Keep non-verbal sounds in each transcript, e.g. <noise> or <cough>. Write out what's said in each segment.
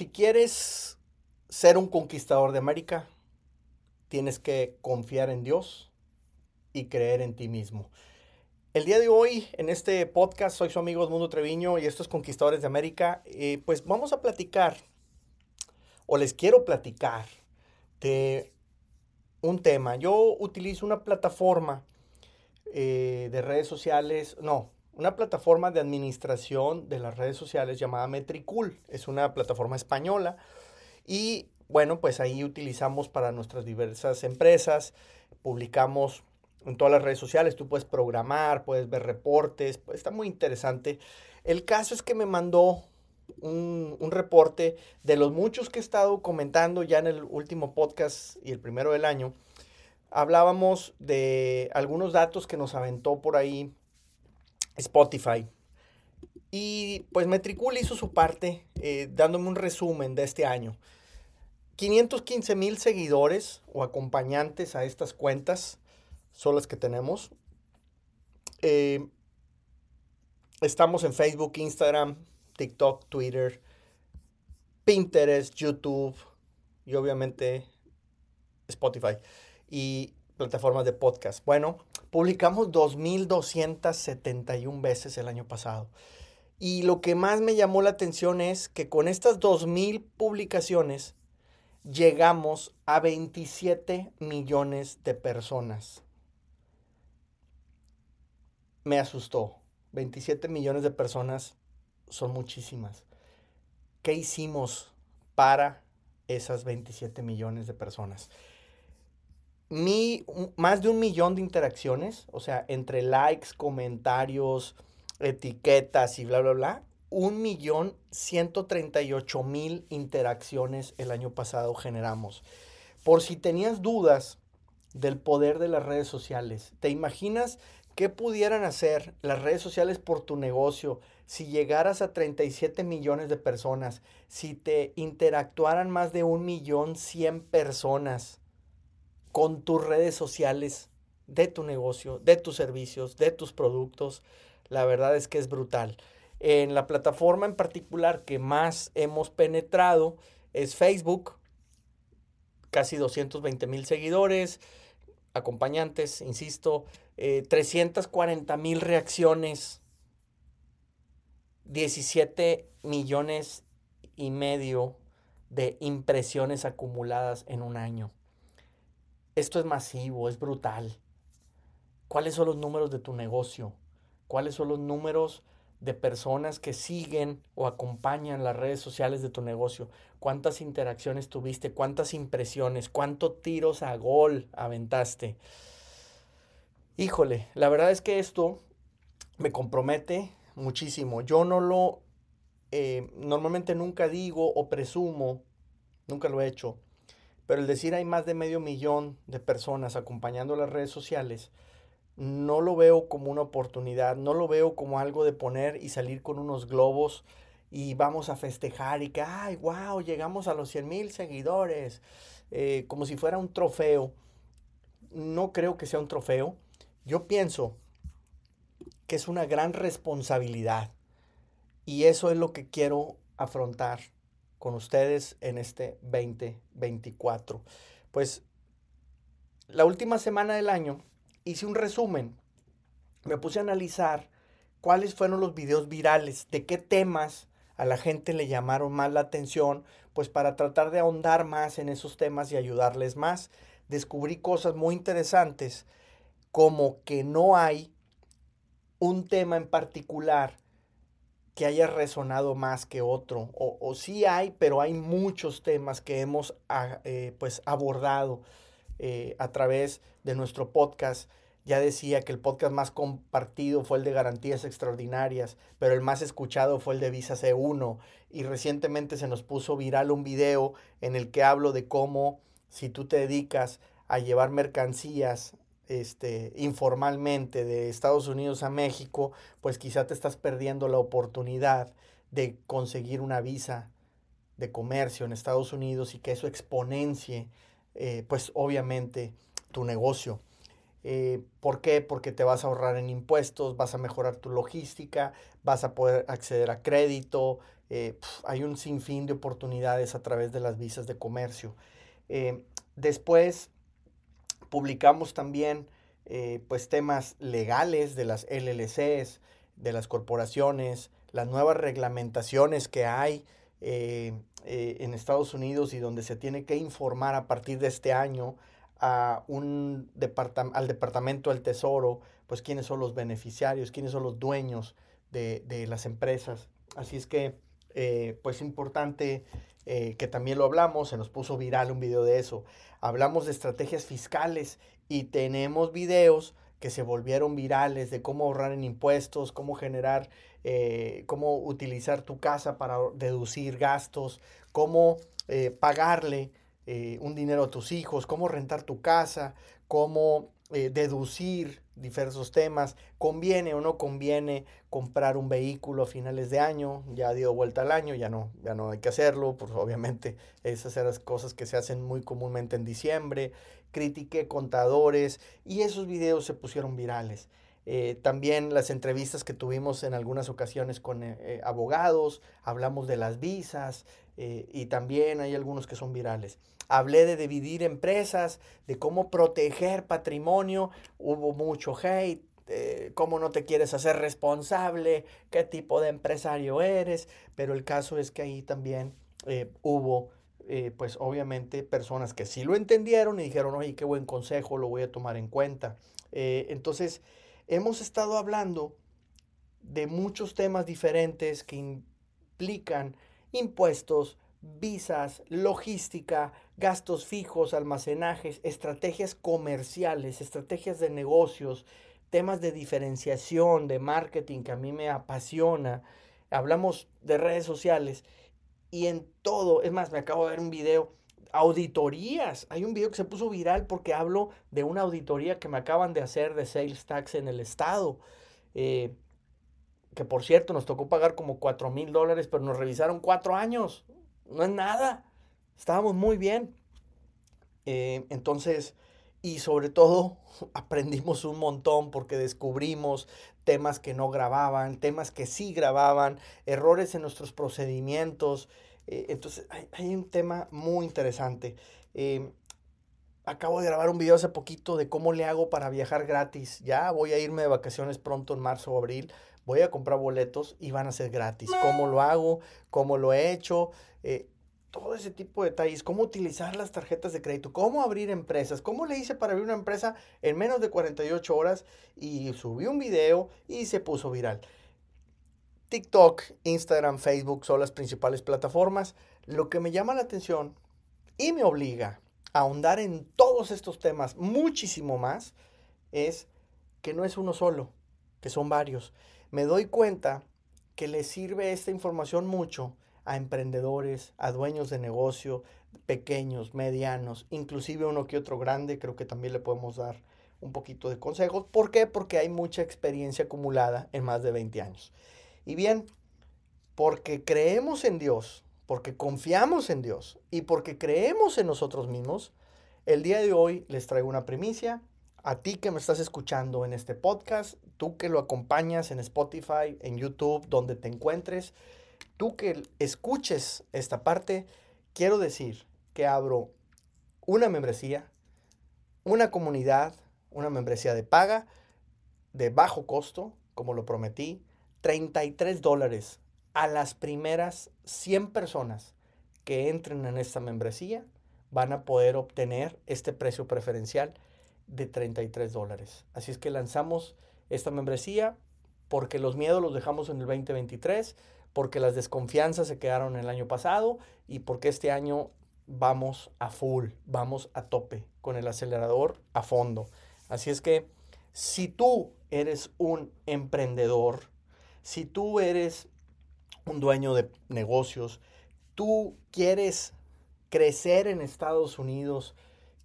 Si quieres ser un conquistador de América, tienes que confiar en Dios y creer en ti mismo. El día de hoy, en este podcast, soy su amigo Mundo Treviño y estos Conquistadores de América. Pues vamos a platicar, o les quiero platicar, de un tema. Yo utilizo una plataforma eh, de redes sociales, no, una plataforma de administración de las redes sociales llamada Metricool. Es una plataforma española y bueno, pues ahí utilizamos para nuestras diversas empresas, publicamos en todas las redes sociales, tú puedes programar, puedes ver reportes, pues está muy interesante. El caso es que me mandó un, un, reporte de los muchos que he estado comentando ya en el último podcast y el primero del año. Hablábamos de algunos datos que nos aventó por ahí Spotify. Y pues Metricool hizo su parte eh, dándome un resumen de este año. 515 mil seguidores o acompañantes a estas cuentas son las que tenemos. Eh, estamos en Facebook, Instagram, TikTok, Twitter, Pinterest, YouTube y obviamente Spotify y plataformas de podcast. Bueno, publicamos 2.271 veces el año pasado. Y lo que más me llamó la atención es que con estas 2.000 publicaciones llegamos a 27 millones de personas. Me asustó. 27 millones de personas son muchísimas. ¿Qué hicimos para esas 27 millones de personas? Mi, más de un millón de interacciones, o sea, entre likes, comentarios, etiquetas y bla, bla, bla, un millón ciento treinta y ocho mil interacciones el año pasado generamos. Por si tenías dudas del poder de las redes sociales, ¿te imaginas qué pudieran hacer las redes sociales por tu negocio si llegaras a 37 millones de personas, si te interactuaran más de un millón cien personas? Con tus redes sociales de tu negocio, de tus servicios, de tus productos. La verdad es que es brutal. En la plataforma en particular que más hemos penetrado es Facebook, casi 220 mil seguidores, acompañantes, insisto, 340 eh, mil reacciones, 17 millones y medio de impresiones acumuladas en un año. Esto es masivo, es brutal. ¿Cuáles son los números de tu negocio? ¿Cuáles son los números de personas que siguen o acompañan las redes sociales de tu negocio? ¿Cuántas interacciones tuviste? ¿Cuántas impresiones? ¿Cuántos tiros a gol aventaste? Híjole, la verdad es que esto me compromete muchísimo. Yo no lo, eh, normalmente nunca digo o presumo, nunca lo he hecho, pero el decir hay más de medio millón de personas acompañando las redes sociales, no lo veo como una oportunidad, no lo veo como algo de poner y salir con unos globos y vamos a festejar y que, ay, wow, llegamos a los 100 mil seguidores, eh, como si fuera un trofeo. No creo que sea un trofeo. Yo pienso que es una gran responsabilidad y eso es lo que quiero afrontar con ustedes en este 2024. Pues la última semana del año hice un resumen, me puse a analizar cuáles fueron los videos virales, de qué temas a la gente le llamaron más la atención, pues para tratar de ahondar más en esos temas y ayudarles más. Descubrí cosas muy interesantes como que no hay un tema en particular que haya resonado más que otro. O, sí hay, pero hay muchos temas que hemos ah, eh, pues abordado eh, a través de nuestro podcast. Ya decía que el podcast más compartido fue el de Garantías Extraordinarias, pero el más escuchado fue el de Visa C1. Y recientemente se nos puso viral un video en el que hablo de cómo si tú te dedicas a llevar mercancías este, informalmente de Estados Unidos a México, pues quizá te estás perdiendo la oportunidad de conseguir una visa de comercio en Estados Unidos y que eso exponencie, eh, pues obviamente, tu negocio. Eh, ¿Por qué? Porque te vas a ahorrar en impuestos, vas a mejorar tu logística, vas a poder acceder a crédito. Eh, hay un sinfín de oportunidades a través de las visas de comercio. Después publicamos también pues temas legales de las LLCs, de las corporaciones, las nuevas reglamentaciones que hay en Estados Unidos y donde se tiene que informar a partir de este año a un al Departamento del Tesoro, pues quiénes son los beneficiarios, quiénes son los dueños de, las empresas. Así es que, eh, pues importante eh, que también lo hablamos, se nos puso viral un video de eso. Hablamos de estrategias fiscales y tenemos videos que se volvieron virales de cómo ahorrar en impuestos, cómo generar, eh, cómo utilizar tu casa para deducir gastos, cómo pagarle eh, un dinero a tus hijos, cómo rentar tu casa, cómo deducir diversos temas, conviene o no conviene comprar un vehículo a finales de año, ya dio vuelta al año, ya no, ya no hay que hacerlo, pues obviamente esas eran las cosas que se hacen muy comúnmente en diciembre, critiqué contadores y esos videos se pusieron virales. Eh, también las entrevistas que tuvimos en algunas ocasiones con abogados, hablamos de las visas y también hay algunos que son virales. Hablé de dividir empresas, de cómo proteger patrimonio. Hubo mucho hate. Eh, cómo no te quieres hacer responsable, qué tipo de empresario eres, pero el caso es que ahí también eh, hubo, eh, pues obviamente, personas que sí lo entendieron y dijeron, oye, qué buen consejo, lo voy a tomar en cuenta. entonces, hemos estado hablando de muchos temas diferentes que implican impuestos, visas, logística, gastos fijos, almacenajes, estrategias comerciales, estrategias de negocios, temas de diferenciación, de marketing que a mí me apasiona. Hablamos de redes sociales y en todo, es más, me acabo de ver un video, auditorías. Hay un video que se puso viral porque hablo de una auditoría que me acaban de hacer de sales tax en el estado. Eh, que por cierto nos tocó pagar como 4 mil dólares, pero nos revisaron cuatro años no es nada. Estábamos muy bien. Eh, entonces, y sobre todo <laughs> aprendimos un montón porque descubrimos temas que no grababan, temas que sí grababan, errores en nuestros procedimientos. Eh, entonces, hay, un tema muy interesante. Eh, acabo de grabar un video hace poquito de cómo le hago para viajar gratis. Ya voy a irme de vacaciones pronto en marzo o abril. Voy a comprar boletos y van a ser gratis. ¿Cómo lo hago? ¿Cómo lo he hecho? Eh, todo ese tipo de detalles, cómo utilizar las tarjetas de crédito, cómo abrir empresas, cómo le hice para abrir una empresa en menos de 48 horas y subí un video y se puso viral. TikTok, Instagram, Facebook son las principales plataformas. Lo que me llama la atención y me obliga a ahondar en todos estos temas muchísimo más es que no es uno solo, que son varios. Me doy cuenta que le sirve esta información mucho a emprendedores, a dueños de negocio, pequeños, medianos, inclusive uno que otro grande, creo que también le podemos dar un poquito de consejos. ¿Por qué? Porque hay mucha experiencia acumulada en más de 20 años. Y bien, porque creemos en Dios, porque confiamos en Dios y porque creemos en nosotros mismos, el día de hoy les traigo una primicia. A ti que me estás escuchando en este podcast, tú que lo acompañas en Spotify, en YouTube, donde te encuentres, tú que escuches esta parte, quiero decir que abro una membresía, una comunidad, una membresía de paga, de bajo costo, como lo prometí, 33 dólares a las primeras 100 personas que entren en esta membresía van a poder obtener este precio preferencial de 33 dólares. Así es que lanzamos esta membresía porque los miedos los dejamos en el 2023 porque las desconfianzas se quedaron el año pasado y porque este año vamos a full, vamos a tope, con el acelerador a fondo. Así es que si tú eres un emprendedor, si tú eres un dueño de negocios, tú quieres crecer en Estados Unidos,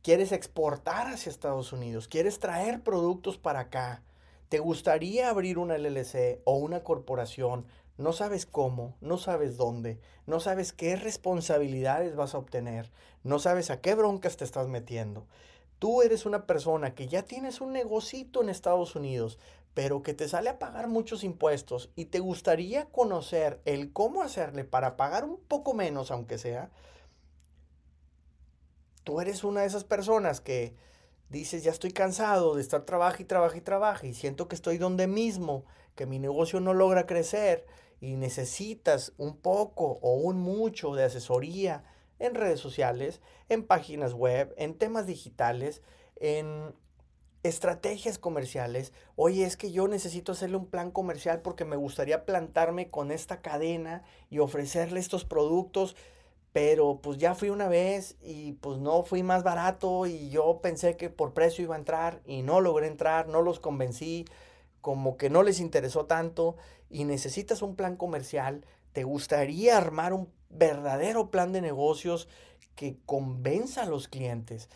quieres exportar hacia Estados Unidos, quieres traer productos para acá, te gustaría abrir una LLC o una corporación, no sabes cómo, no sabes dónde, no sabes qué responsabilidades vas a obtener, no sabes a qué broncas te estás metiendo. tú eres una persona que ya tienes un negocito en Estados Unidos, pero que te sale a pagar muchos impuestos y te gustaría conocer el cómo hacerle para pagar un poco menos, aunque sea, tú eres una de esas personas que dices, ya estoy cansado de estar trabaja y trabaja y trabaja y siento que estoy donde mismo, que mi negocio no logra crecer y necesitas un poco o un mucho de asesoría en redes sociales, en páginas web, en temas digitales, en estrategias comerciales. Oye, es que yo necesito hacerle un plan comercial porque me gustaría plantarme con esta cadena y ofrecerle estos productos, pero pues ya fui una vez y pues no fui más barato y yo pensé que por precio iba a entrar y no logré entrar, no los convencí, como que no les interesó tanto y necesitas un plan comercial, te gustaría armar un verdadero plan de negocios que convenza a los clientes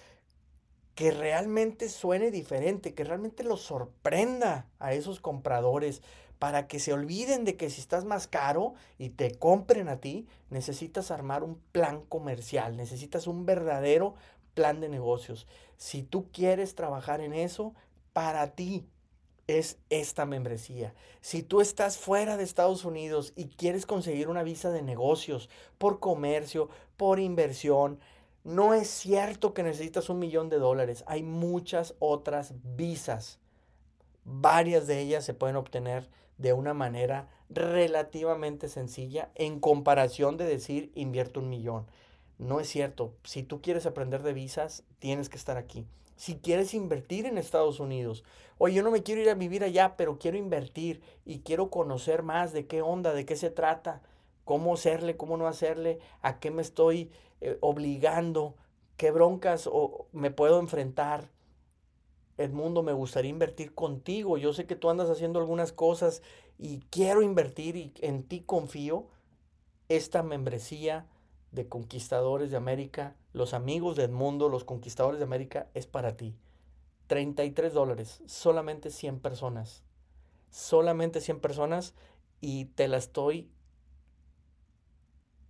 que realmente suene diferente, que realmente los sorprenda a esos compradores para que se olviden de que si estás más caro y te compren a ti, necesitas armar un plan comercial, necesitas un verdadero plan de negocios. Si tú quieres trabajar en eso, para ti es esta membresía. Si tú estás fuera de Estados Unidos y quieres conseguir una visa de negocios por comercio, por inversión, no es cierto que necesitas un millón de dólares. Hay muchas otras visas. Varias de ellas se pueden obtener de una manera relativamente sencilla en comparación de decir invierto un millón. No es cierto. Si tú quieres aprender de visas, tienes que estar aquí. Si quieres invertir en Estados Unidos, oye, yo no me quiero ir a vivir allá, pero quiero invertir y quiero conocer más de qué onda, de qué se trata, cómo hacerle, cómo no hacerle, a qué me estoy eh, obligando, qué broncas o me puedo enfrentar. Edmundo, me gustaría invertir contigo. Yo sé que tú andas haciendo algunas cosas y quiero invertir y en ti confío. Esta membresía de Conquistadores de América, los amigos de Edmundo, los Conquistadores de América, es para ti. 33 dólares, solamente 100 personas. Solamente 100 personas y te la estoy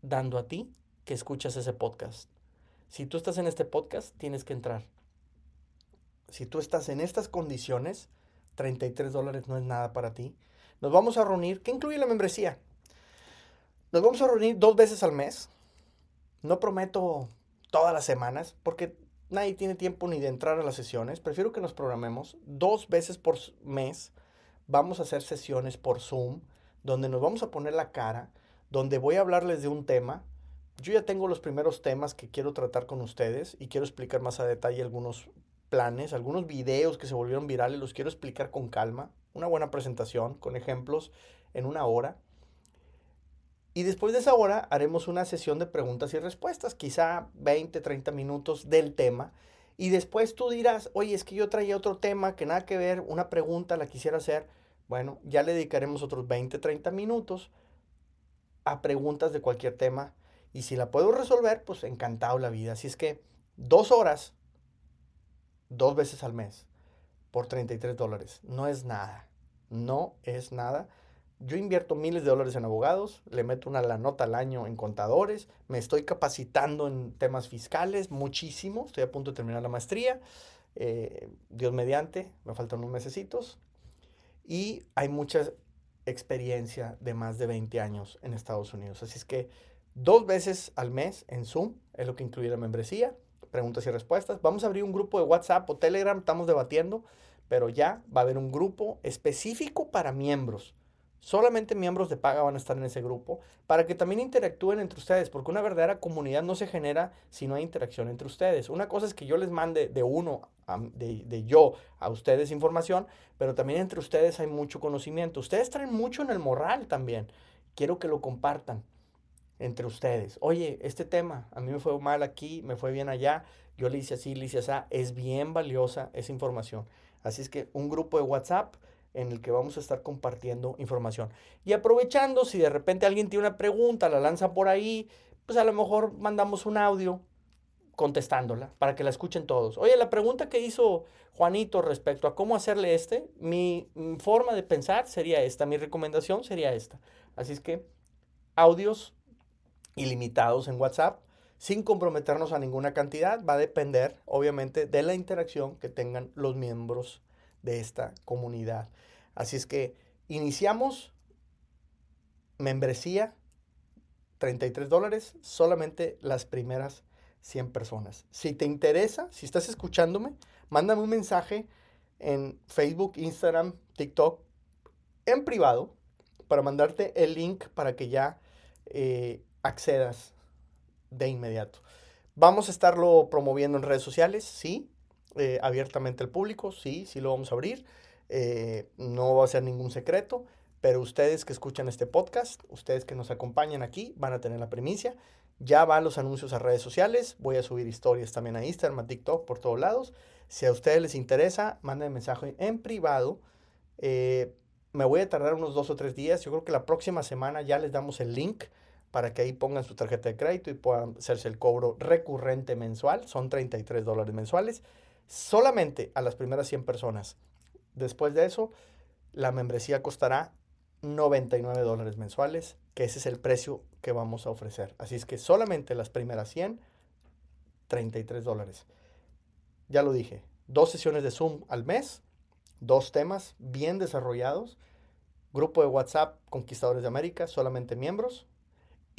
dando a ti escuchas ese podcast. Si tú estás en este podcast, tienes que entrar. Si tú estás en estas condiciones, 33 dólares no es nada para ti. Nos vamos a reunir, ¿qué incluye la membresía? Nos vamos a reunir dos veces al mes. No prometo todas las semanas, porque nadie tiene tiempo ni de entrar a las sesiones. Prefiero que nos programemos dos veces por mes. Vamos a hacer sesiones por Zoom, donde nos vamos a poner la cara, donde voy a hablarles de un tema yo ya tengo los primeros temas que quiero tratar con ustedes y quiero explicar más a detalle algunos planes, algunos videos que se volvieron virales, los quiero explicar con calma, una buena presentación con ejemplos en una hora. Y después de esa hora haremos una sesión de preguntas y respuestas, quizá 20, 30 minutos del tema. Y después tú dirás, oye, es que yo traía otro tema que nada que ver, una pregunta la quisiera hacer. Bueno, ya le dedicaremos otros 20, 30 minutos a preguntas de cualquier tema y si la puedo resolver, pues encantado la vida. Así es que dos horas, dos veces al mes, por 33 dólares. No es nada. No es nada. Yo invierto miles de dólares en abogados, le meto una la nota al año en contadores, me estoy capacitando en temas fiscales muchísimo, estoy a punto de terminar la maestría, eh, Dios mediante, me faltan unos mesecitos, y hay mucha experiencia de más de 20 años en Estados Unidos. Así es que dos veces al mes en Zoom, es lo que incluye la membresía, preguntas y respuestas. Vamos a abrir un grupo de WhatsApp o Telegram, estamos debatiendo, pero ya va a haber un grupo específico para miembros. Solamente miembros de paga van a estar en ese grupo para que también interactúen entre ustedes, porque una verdadera comunidad no se genera si no hay interacción entre ustedes. Una cosa es que yo les mande de uno, de, de yo a ustedes información, pero también entre ustedes hay mucho conocimiento. Ustedes traen mucho en el moral también. Quiero que lo compartan entre ustedes. Oye, este tema, a mí me fue mal aquí, me fue bien allá, yo le hice así, le hice así, es bien valiosa esa información. Así es que un grupo de WhatsApp en el que vamos a estar compartiendo información. Y aprovechando, si de repente alguien tiene una pregunta, la lanza por ahí, pues a lo mejor mandamos un audio contestándola para que la escuchen todos. Oye, la pregunta que hizo Juanito respecto a cómo hacerle este, mi forma de pensar sería esta, mi recomendación sería esta. Así es que audios ilimitados en WhatsApp. sin comprometernos a ninguna cantidad. Va a depender, obviamente, de la interacción que tengan los miembros de esta comunidad. Así es que iniciamos membresía, 33 dólares, solamente las primeras 100 personas. Si te interesa, si estás escuchándome, mándame un mensaje en Facebook, Instagram, TikTok, en privado, para mandarte el link para que ya eh, accedas de inmediato. Vamos a estarlo promoviendo en redes sociales, sí, eh, abiertamente al público, sí, sí lo vamos a abrir. Eh, no va a ser ningún secreto, pero ustedes que escuchan este podcast, ustedes que nos acompañan aquí, van a tener la primicia. Ya van los anuncios a redes sociales, voy a subir historias también a Instagram, a TikTok, por todos lados. Si a ustedes les interesa, manden mensaje en privado. Eh, me voy a tardar unos dos o tres días. Yo creo que la próxima semana ya les damos el link para que ahí pongan su tarjeta de crédito y puedan hacerse el cobro recurrente mensual. Son 33 dólares mensuales solamente a las primeras 100 personas. Después de eso, la membresía costará 99 dólares mensuales, que ese es el precio que vamos a ofrecer. Así es que solamente las primeras 100, 33 dólares. Ya lo dije, dos sesiones de Zoom al mes, dos temas bien desarrollados, grupo de WhatsApp Conquistadores de América, solamente miembros,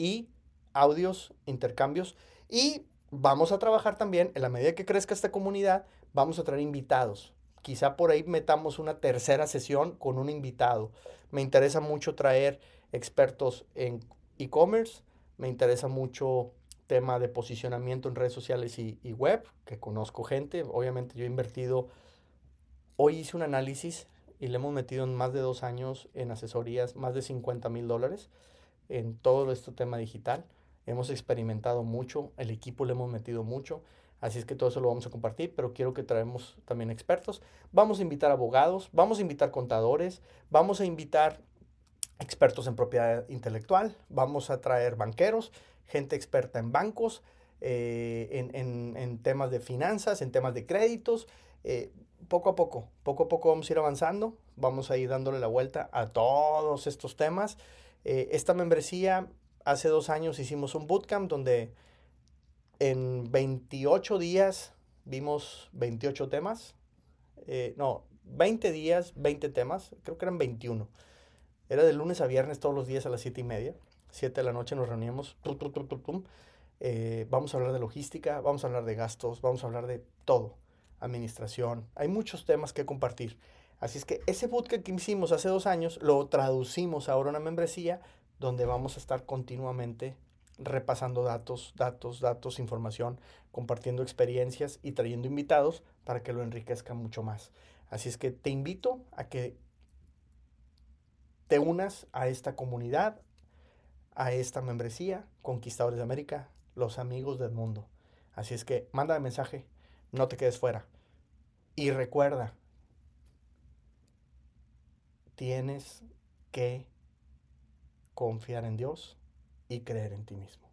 y audios, intercambios. Y vamos a trabajar también, en la medida que crezca esta comunidad, vamos a traer invitados. Quizá por ahí metamos una tercera sesión con un invitado. Me interesa mucho traer expertos en e-commerce, me interesa mucho tema de posicionamiento en redes sociales y, web, que conozco gente. Obviamente yo he invertido, hoy hice un análisis y le hemos metido en más de dos años en asesorías, más de 50 mil dólares en todo este tema digital. Hemos experimentado mucho, el equipo le hemos metido mucho. Así es que todo eso lo vamos a compartir, pero quiero que traemos también expertos. Vamos a invitar abogados, vamos a invitar contadores, vamos a invitar expertos en propiedad intelectual, vamos a traer banqueros, gente experta en bancos, eh, en, temas de finanzas, en temas de créditos. Eh, poco a poco, poco a poco vamos a ir avanzando, vamos a ir dándole la vuelta a todos estos temas. Eh, esta membresía, hace dos años hicimos un bootcamp donde en 28 días vimos 28 temas. Eh, no, 20 días, 20 temas. Creo que eran 21. Era de lunes a viernes todos los días a las 7 y media. 7 de la noche nos reuníamos. Eh, vamos a hablar de logística, vamos a hablar de gastos, vamos a hablar de todo. Administración. Hay muchos temas que compartir. Así es que ese bootcamp que hicimos hace dos años lo traducimos ahora a una membresía donde vamos a estar continuamente repasando datos, datos, datos, información, compartiendo experiencias y trayendo invitados para que lo enriquezca mucho más. Así es que te invito a que te unas a esta comunidad, a esta membresía, Conquistadores de América, los amigos del mundo. Así es que manda el mensaje, no te quedes fuera. Y recuerda, tienes que confiar en Dios y creer en ti mismo.